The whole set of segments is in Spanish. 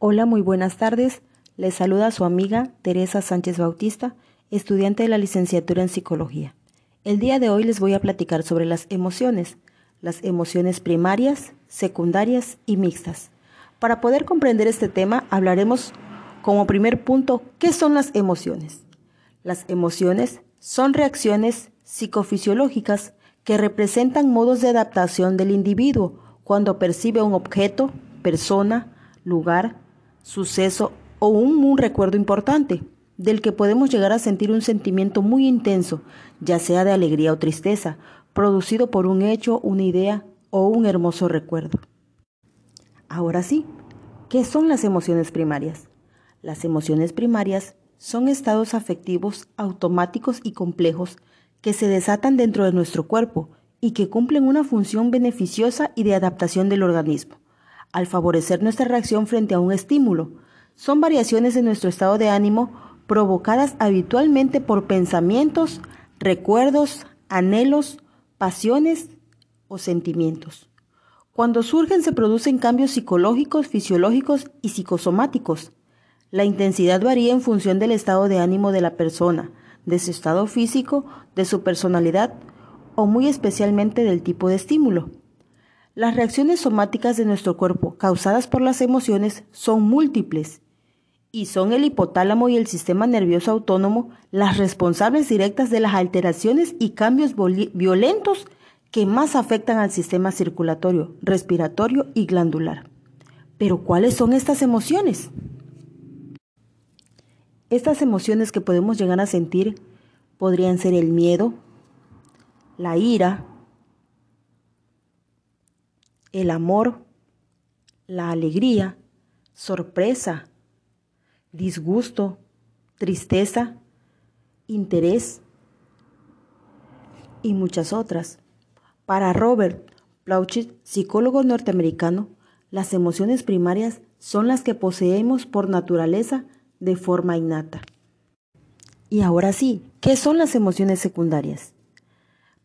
Hola, muy buenas tardes. Les saluda su amiga Teresa Sánchez Bautista, estudiante de la licenciatura en psicología. El día de hoy les voy a platicar sobre las emociones, las emociones primarias, secundarias y mixtas. Para poder comprender este tema, hablaremos como primer punto qué son las emociones. Las emociones son reacciones psicofisiológicas que representan modos de adaptación del individuo cuando percibe un objeto, persona, lugar, suceso o un, recuerdo importante, del que podemos llegar a sentir un sentimiento muy intenso, ya sea de alegría o tristeza, producido por un hecho, una idea o un hermoso recuerdo. Ahora sí, ¿qué son las emociones primarias? Las emociones primarias son estados afectivos automáticos y complejos que se desatan dentro de nuestro cuerpo y que cumplen una función beneficiosa y de adaptación del organismo al favorecer nuestra reacción frente a un estímulo. Son variaciones de nuestro estado de ánimo provocadas habitualmente por pensamientos, recuerdos, anhelos, pasiones o sentimientos. Cuando surgen se producen cambios psicológicos, fisiológicos y psicosomáticos. La intensidad varía en función del estado de ánimo de la persona, de su estado físico, de su personalidad o muy especialmente del tipo de estímulo. Las reacciones somáticas de nuestro cuerpo causadas por las emociones son múltiples y son el hipotálamo y el sistema nervioso autónomo las responsables directas de las alteraciones y cambios violentos que más afectan al sistema circulatorio, respiratorio y glandular. Pero ¿cuáles son estas emociones? Estas emociones que podemos llegar a sentir podrían ser el miedo, la ira, el amor, la alegría, sorpresa, disgusto, tristeza, interés y muchas otras. Para Robert Plauchit, psicólogo norteamericano, las emociones primarias son las que poseemos por naturaleza de forma innata. Y ahora sí, ¿qué son las emociones secundarias?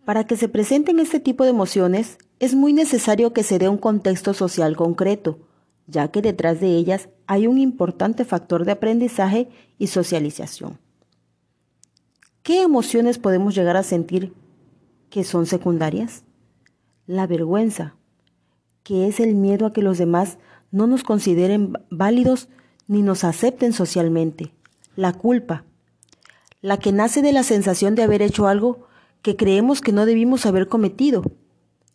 Para que se presenten este tipo de emociones, es muy necesario que se dé un contexto social concreto, ya que detrás de ellas hay un importante factor de aprendizaje y socialización. ¿Qué emociones podemos llegar a sentir que son secundarias? La vergüenza, que es el miedo a que los demás no nos consideren válidos ni nos acepten socialmente. La culpa, la que nace de la sensación de haber hecho algo que creemos que no debimos haber cometido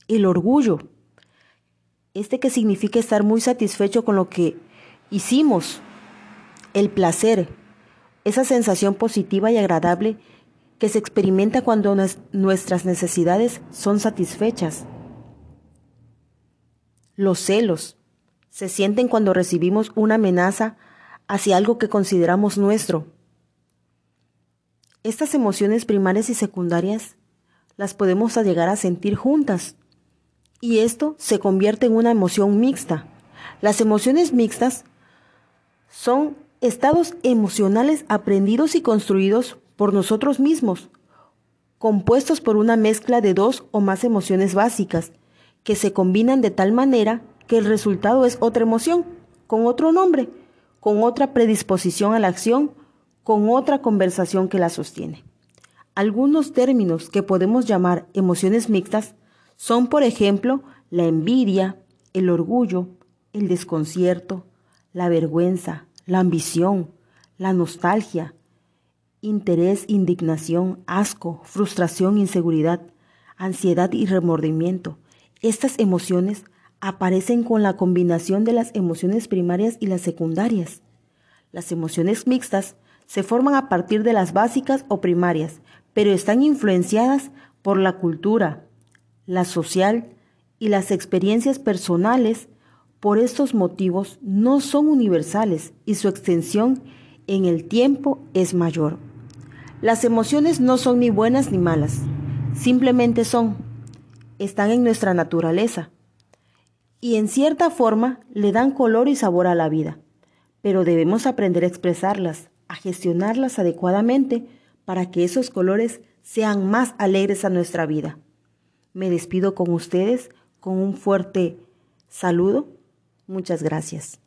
el orgullo. Este que significa estar muy satisfecho con lo que hicimos. El placer, esa sensación positiva y agradable que se experimenta cuando nuestras necesidades son satisfechas. Los celos se sienten cuando recibimos una amenaza hacia algo que consideramos nuestro. Estas emociones primarias y secundarias las podemos llegar a sentir juntas y esto se convierte en una emoción mixta. Las emociones mixtas son estados emocionales aprendidos y construidos por nosotros mismos, compuestos por una mezcla de dos o más emociones básicas, que se combinan de tal manera que el resultado es otra emoción, con otro nombre, con otra predisposición a la acción, con otra conversación que la sostiene. Algunos términos que podemos llamar emociones mixtas son, por ejemplo, la envidia, el orgullo, el desconcierto, la vergüenza, la ambición, la nostalgia, interés, indignación, asco, frustración, inseguridad, ansiedad y remordimiento. Estas emociones aparecen con la combinación de las emociones primarias y las secundarias. Las emociones mixtas se forman a partir de las básicas o primarias, pero están influenciadas por la cultura, la social y las experiencias personales por estos motivos no son universales y su extensión en el tiempo es mayor. Las emociones no son ni buenas ni malas, simplemente son, están en nuestra naturaleza y en cierta forma le dan color y sabor a la vida, pero debemos aprender a expresarlas, a gestionarlas adecuadamente para que esos colores sean más alegres a nuestra vida. Me despido con ustedes con un fuerte saludo. Muchas gracias.